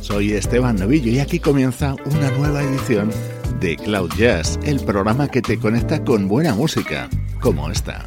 Soy Esteban Novillo y aquí comienza una nueva edición de Cloud Jazz, el programa que te conecta con buena música, como esta.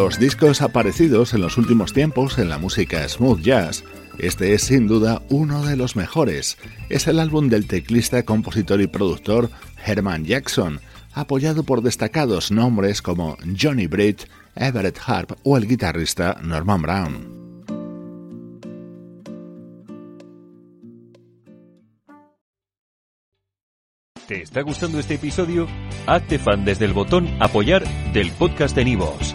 Los discos aparecidos en los últimos tiempos en la música smooth jazz, este es sin duda uno de los mejores. Es el álbum del teclista, compositor y productor Herman Jackson, apoyado por destacados nombres como Johnny Britt, Everett Harp o el guitarrista Norman Brown. ¿Te está gustando este episodio? Hazte fan desde el botón Apoyar del podcast de Nivos.